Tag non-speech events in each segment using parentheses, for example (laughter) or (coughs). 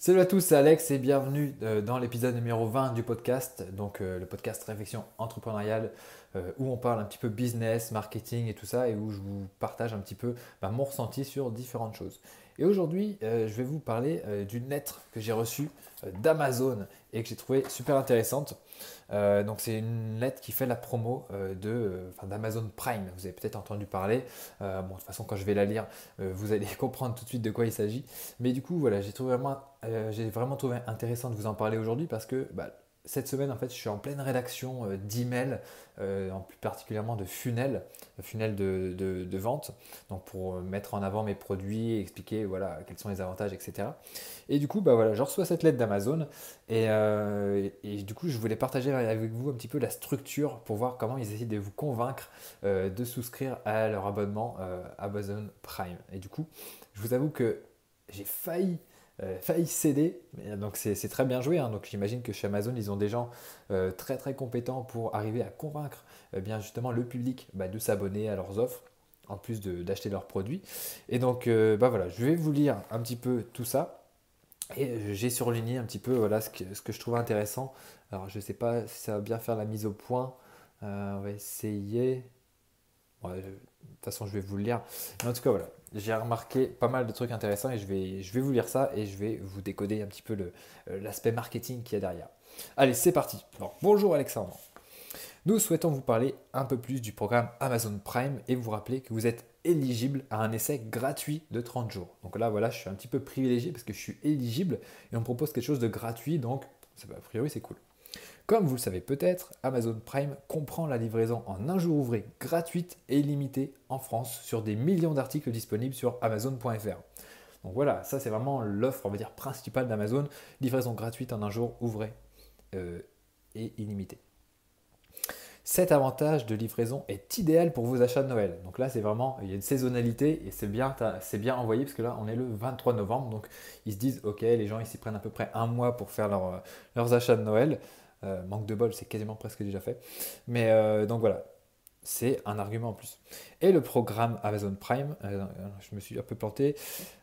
Salut à tous, c'est Alex et bienvenue euh, dans l'épisode numéro 20 du podcast, donc euh, le podcast Réflexion entrepreneuriale euh, où on parle un petit peu business, marketing et tout ça et où je vous partage un petit peu bah, mon ressenti sur différentes choses. Et aujourd'hui, je vais vous parler d'une lettre que j'ai reçue d'Amazon et que j'ai trouvée super intéressante. donc c'est une lettre qui fait la promo d'Amazon Prime. Vous avez peut-être entendu parler. bon, de toute façon, quand je vais la lire, vous allez (laughs) comprendre tout de suite de quoi il s'agit. Mais du coup, voilà, j'ai vraiment euh, vraiment trouvé intéressant de vous en parler aujourd'hui parce que bah, cette semaine, en fait, je suis en pleine rédaction euh, d'emails, euh, en plus particulièrement de funnels, funnels de, vente, donc pour mettre en avant mes produits, expliquer voilà quels sont les avantages, etc. Et du coup, bah voilà, je reçois cette lettre d'Amazon et, du coup, je voulais partager avec vous un petit peu la structure pour voir comment ils essaient de vous convaincre de souscrire à leur abonnement Amazon Prime. Et du coup, je vous avoue que j'ai failli euh, failli céder. Donc c'est très bien joué. Hein. Donc j'imagine que chez Amazon, ils ont des gens euh, très très compétents pour arriver à convaincre euh, bien justement le public bah, de s'abonner à leurs offres en plus d'acheter leurs produits. Et donc bah voilà, je vais vous lire un petit peu tout ça. Et j'ai surligné un petit peu voilà, ce, que, ce que je trouve intéressant. Alors je ne sais pas si ça va bien faire la mise au point. on va essayer. De toute façon, je vais vous le lire. Mais en tout cas, voilà j'ai remarqué pas mal de trucs intéressants et je vais, je vais vous lire ça et je vais vous décoder un petit peu euh, l'aspect marketing qu'il y a derrière. Allez, c'est parti. bonjour Alexandre. Nous souhaitons vous parler un peu plus du programme Amazon Prime et vous rappeler que vous êtes éligible à un essai gratuit de 30 jours. Donc là, voilà, je suis un petit peu privilégié parce que je suis éligible et on propose quelque chose de gratuit, donc a priori c'est cool. Comme vous le savez peut-être, Amazon Prime comprend la livraison en un jour ouvré gratuite et illimitée en France sur des millions d'articles disponibles sur amazon.fr. Donc voilà, ça c'est vraiment l'offre, on va dire, principale d'Amazon, livraison gratuite en un jour ouvré euh, et illimité. Cet avantage de livraison est idéal pour vos achats de Noël. Donc là, c'est vraiment, il y a une saisonnalité et c'est bien, c'est bien envoyé parce que là, on est le 23 novembre. Donc ils se disent, ok, les gens, ils s'y prennent à peu près un mois pour faire leurs achats de Noël. Euh, manque de bol, c'est quasiment presque déjà fait. Mais euh, donc voilà, c'est un argument en plus. Et le programme Amazon Prime, euh, je me suis un peu planté,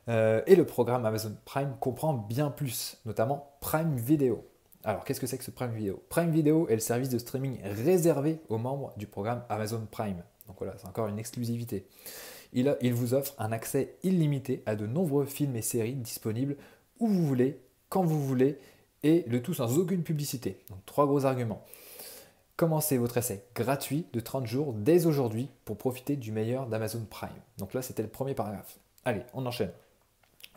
et le programme Amazon Prime comprend bien plus, notamment Prime Video. Alors, qu'est-ce que c'est que ce Prime Video? Prime Video est le service de streaming réservé aux membres du programme Amazon Prime. Donc voilà, c'est encore une exclusivité. Il, il vous offre un accès illimité à de nombreux films et séries disponibles où vous voulez, quand vous voulez et le tout sans aucune publicité. Donc trois gros arguments. Commencez votre essai gratuit de 30 jours dès aujourd'hui pour profiter du meilleur d'Amazon Prime. Donc là, c'était le premier paragraphe. Allez, on enchaîne.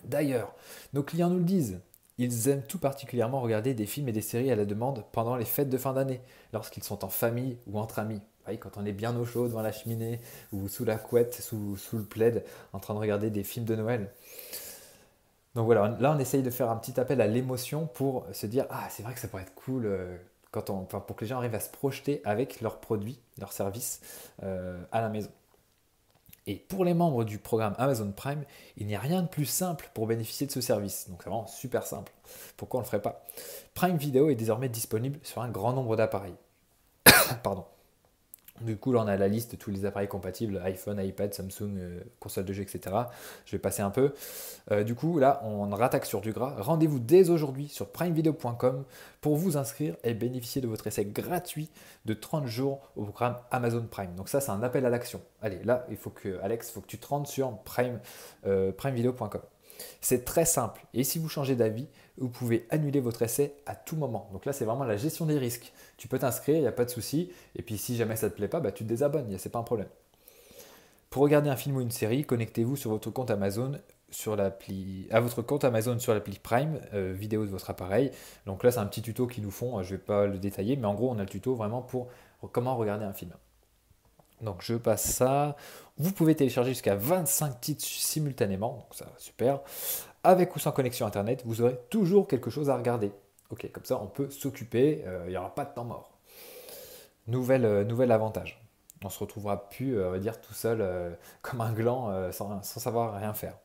D'ailleurs, nos clients nous le disent, ils aiment tout particulièrement regarder des films et des séries à la demande pendant les fêtes de fin d'année, lorsqu'ils sont en famille ou entre amis. quand on est bien au chaud devant la cheminée ou sous la couette, sous le plaid, en train de regarder des films de Noël. Donc voilà, là on essaye de faire un petit appel à l'émotion pour se dire ah c'est vrai que ça pourrait être cool euh, quand on, pour que les gens arrivent à se projeter avec leurs produits, leurs services euh, à la maison. Et pour les membres du programme Amazon Prime, il n'y a rien de plus simple pour bénéficier de ce service. Donc c'est vraiment super simple. Pourquoi on ne le ferait pas? Prime Video est désormais disponible sur un grand nombre d'appareils. (coughs) Pardon. Du coup, là, on a la liste de tous les appareils compatibles, iPhone, iPad, Samsung, euh, console de jeu, etc. Je vais passer un peu. Euh, du coup, là, on rattaque sur du gras. Rendez-vous dès aujourd'hui sur primevideo.com pour vous inscrire et bénéficier de votre essai gratuit de 30 jours au programme Amazon Prime. Donc ça, c'est un appel à l'action. Allez, là, il faut que, Alex, il faut que tu te rendes sur prime, euh, primevideo.com. C'est très simple. Et si vous changez d'avis, vous pouvez annuler votre essai à tout moment. Donc là, c'est vraiment la gestion des risques. Tu peux t'inscrire, il n'y a pas de souci. Et puis si jamais ça ne te plaît pas, bah, tu te désabonnes, c'est pas un problème. Pour regarder un film ou une série, connectez-vous sur votre compte Amazon sur l'appli à votre compte Amazon sur l'appli Prime euh, vidéo de votre appareil. Donc là, c'est un petit tuto qu'ils nous font. Je ne vais pas le détailler, mais en gros, on a le tuto vraiment pour comment regarder un film. Donc je passe ça. Vous pouvez télécharger jusqu'à 25 titres simultanément, donc ça super. Avec ou sans connexion internet, vous aurez toujours quelque chose à regarder. Ok, comme ça on peut s'occuper, euh, il n'y aura pas de temps mort. Nouvelle, euh, nouvel avantage. On se retrouvera plus, euh, on va dire, tout seul comme un gland sans, sans, savoir rien faire.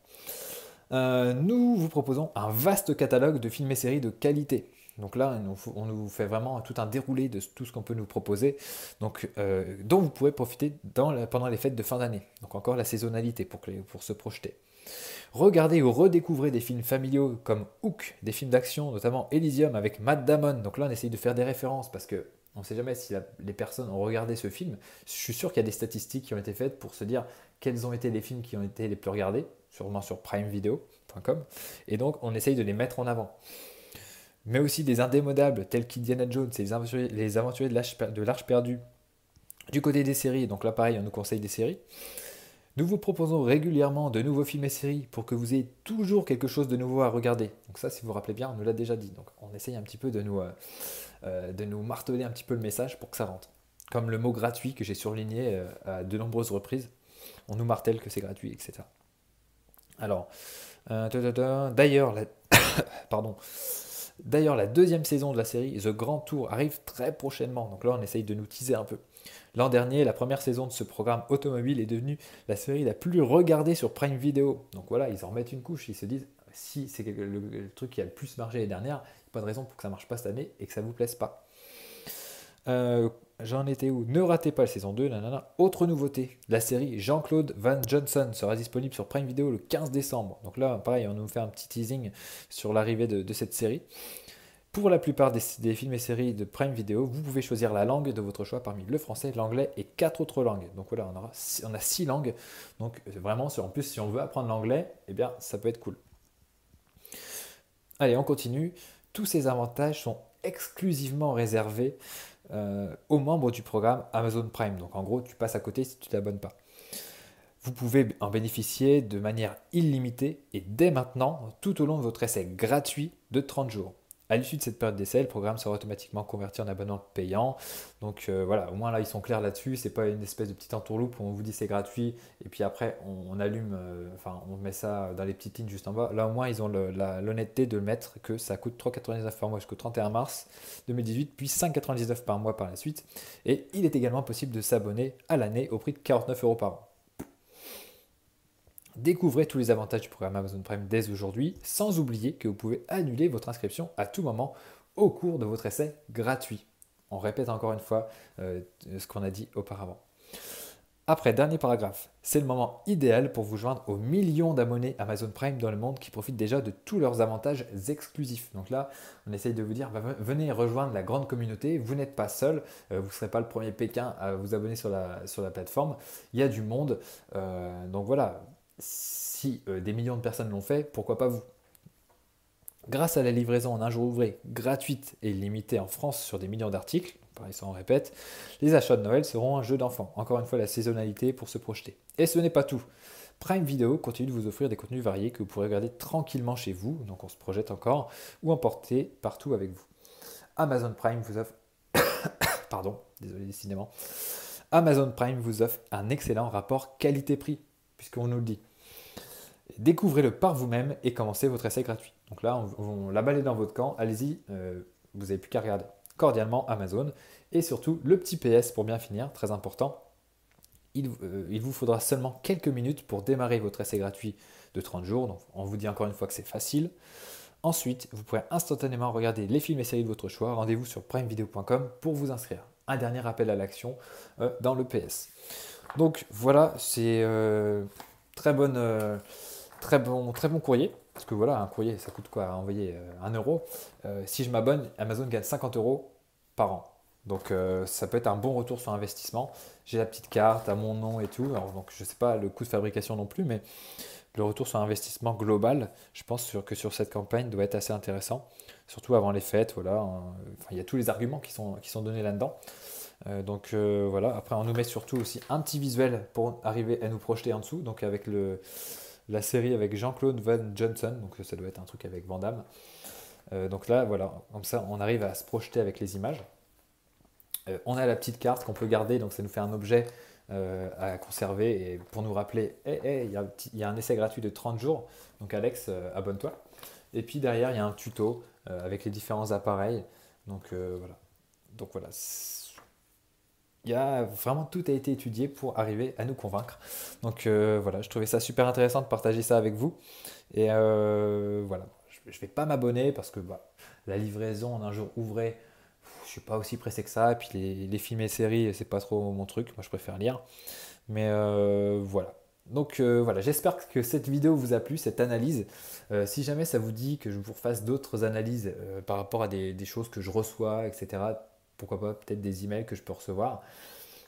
nous vous proposons un vaste catalogue de films et séries de qualité. Donc là, on nous fait vraiment tout un déroulé de tout ce qu'on peut nous proposer, donc, euh, dont vous pouvez profiter pendant les fêtes de fin d'année. Donc encore la saisonnalité pour, se projeter. Regardez ou redécouvrez des films familiaux comme Hook, des films d'action, notamment Elysium avec Matt Damon. Donc là, on essaye de faire des références parce que on ne sait jamais si les personnes ont regardé ce film. Je suis sûr qu'il y a des statistiques qui ont été faites pour se dire quels ont été les films qui ont été les plus regardés, sûrement sur primevideo.com. Et donc, on essaye de les mettre en avant. Mais aussi des indémodables tels qu'Indiana Jones et les aventuriers, de l'Arche perdue. Du côté des séries, donc là pareil, on nous conseille des séries. Nous vous proposons régulièrement de nouveaux films et séries pour que vous ayez toujours quelque chose de nouveau à regarder. Donc ça, si vous vous rappelez bien, on nous l'a déjà dit. Donc on essaye un petit peu de nous, euh, euh, de nous marteler un petit peu le message pour que ça rentre. Comme le mot gratuit que j'ai surligné euh, à de nombreuses reprises. On nous martèle que c'est gratuit, etc. Alors, d'ailleurs, la... (coughs) pardon. D'ailleurs, la deuxième saison de la série, The Grand Tour, arrive très prochainement. Donc là, on essaye de nous teaser un peu. L'an dernier, la première saison de ce programme automobile est devenue la série la plus regardée sur Prime Video. Donc voilà, ils en remettent une couche, ils se disent si c'est le, truc qui a le plus marché l'année dernière, il n'y a pas de raison pour que ça marche pas cette année et que ça vous plaise pas. Euh, j'en étais où? Ne ratez pas la saison 2. Autre nouveauté, la série Jean-Claude Van Johnson sera disponible sur Prime Video le 15 décembre. Donc là, pareil, on nous fait un petit teasing sur l'arrivée de cette série. Pour la plupart des, films et séries de Prime Video, vous pouvez choisir la langue de votre choix parmi le français, l'anglais et quatre autres langues. Donc voilà, on a six langues. Donc euh, vraiment, en plus, si on veut apprendre l'anglais, eh bien, ça peut être cool. Allez, on continue. Tous ces avantages sont exclusivement réservés euh, aux membres du programme Amazon Prime. Donc en gros, tu passes à côté si tu ne t'abonnes pas. Vous pouvez en bénéficier de manière illimitée et dès maintenant, tout au long de votre essai gratuit de 30 jours. À l'issue de cette période d'essai, le programme sera automatiquement converti en abonnement payant. Donc euh, voilà, au moins là ils sont clairs là-dessus. C'est pas une espèce de petit entourloupe où on vous dit c'est gratuit et puis après on, allume, euh, enfin on met ça dans les petites lignes juste en bas. Là au moins ils ont l'honnêteté de mettre que ça coûte 3,99 par mois jusqu'au 31 mars 2018, puis 5,99 par mois par la suite. Et il est également possible de s'abonner à l'année au prix de 49 euros par an. Découvrez tous les avantages du programme Amazon Prime dès aujourd'hui, sans oublier que vous pouvez annuler votre inscription à tout moment au cours de votre essai gratuit. On répète encore une fois euh, ce qu'on a dit auparavant. Après, dernier paragraphe, c'est le moment idéal pour vous joindre aux millions d'abonnés Amazon Prime dans le monde qui profitent déjà de tous leurs avantages exclusifs. Donc là, on essaye de vous dire, bah, venez rejoindre la grande communauté, vous n'êtes pas seul, euh, vous ne serez pas le premier Pékin à vous abonner sur la, plateforme, il y a du monde. Euh, donc voilà, si euh, des millions de personnes l'ont fait, pourquoi pas vous? Grâce à la livraison en un jour ouvré gratuite et limitée en France sur des millions d'articles, pareil ça on répète, les achats de Noël seront un jeu d'enfant. Encore une fois la saisonnalité pour se projeter. Et ce n'est pas tout. Prime Video continue de vous offrir des contenus variés que vous pourrez regarder tranquillement chez vous, donc on se projette encore, ou emporter partout avec vous. Amazon Prime vous offre... (coughs) Amazon Prime vous offre un excellent rapport qualité-prix puisqu'on nous le dit. Découvrez-le par vous-même et commencez votre essai gratuit. Donc là, on, l'a balayé dans votre camp, allez-y, euh, vous n'avez plus qu'à regarder. Cordialement, Amazon. Et surtout, le petit PS pour bien finir, très important. Il, euh, il, vous faudra seulement quelques minutes pour démarrer votre essai gratuit de 30 jours. Donc, on vous dit encore une fois que c'est facile. Ensuite, vous pourrez instantanément regarder les films et séries de votre choix. Rendez-vous sur primevideo.com pour vous inscrire. Un dernier appel à l'action euh, dans le PS. Donc voilà, c'est euh, très, euh, très, bon, très bon courrier. Parce que voilà, un courrier, ça coûte quoi? À envoyer 1 euh, euro. si je m'abonne, Amazon gagne 50 euros par an. Donc ça peut être un bon retour sur investissement. J'ai la petite carte à mon nom et tout. donc je ne sais pas le coût de fabrication non plus, mais le retour sur investissement global, je pense que sur cette campagne doit être assez intéressant. Surtout avant les fêtes, voilà. il y a tous les arguments qui sont donnés là-dedans. Euh, donc euh, voilà, après on nous met surtout aussi un petit visuel pour arriver à nous projeter en dessous, donc avec le, la série avec Jean-Claude Van Johnson, donc ça doit être un truc avec Van Damme. Euh, donc là, voilà, comme ça on arrive à se projeter avec les images. on a la petite carte qu'on peut garder, donc ça nous fait un objet à conserver et pour nous rappeler, il y, y, a un essai gratuit de 30 jours, donc Alex, abonne-toi. Et puis derrière, il y a un tuto avec les différents appareils. Donc voilà. Donc voilà, il y a vraiment tout a été étudié pour arriver à nous convaincre. Donc euh, voilà, je trouvais ça super intéressant de partager ça avec vous. Et euh, voilà, je ne vais pas m'abonner parce que bah, la livraison en un jour ouvré, je suis pas aussi pressé que ça. Et puis les, films et séries, c'est pas trop mon truc. Moi, je préfère lire. Mais euh, voilà. Donc voilà, j'espère que cette vidéo vous a plu, cette analyse. si jamais ça vous dit que je vous refasse d'autres analyses par rapport à des, choses que je reçois, etc., pourquoi pas peut-être des emails que je peux recevoir,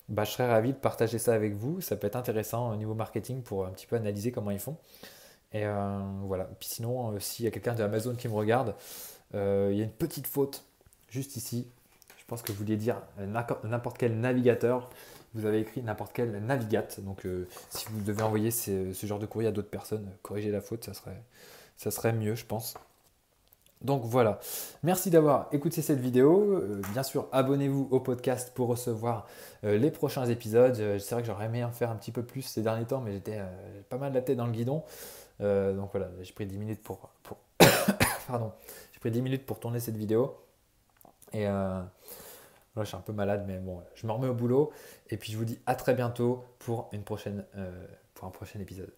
bah, je serais ravi de partager ça avec vous. Ça peut être intéressant au niveau marketing pour un petit peu analyser comment ils font. Et euh, voilà. Puis sinon, euh, s'il y a quelqu'un de Amazon qui me regarde, euh, il y a une petite faute juste ici. Je pense que vous vouliez dire n'importe quel navigateur. Vous avez écrit n'importe quel navigate. Donc si vous devez envoyer ce, genre de courrier à d'autres personnes, corriger la faute, ça serait, ça serait mieux, je pense. Donc voilà, merci d'avoir écouté cette vidéo. Euh, bien sûr, abonnez-vous au podcast pour recevoir euh, les prochains épisodes. Euh, c'est vrai que j'aurais aimé en faire un petit peu plus ces derniers temps, mais j'étais pas mal la tête dans le guidon. donc voilà, j'ai pris 10 minutes pour, (coughs) Pardon, pris 10 minutes pour tourner cette vidéo. Et là, je suis un peu malade, mais bon, je me remets au boulot. Et puis je vous dis à très bientôt pour, une prochaine, pour un prochain épisode.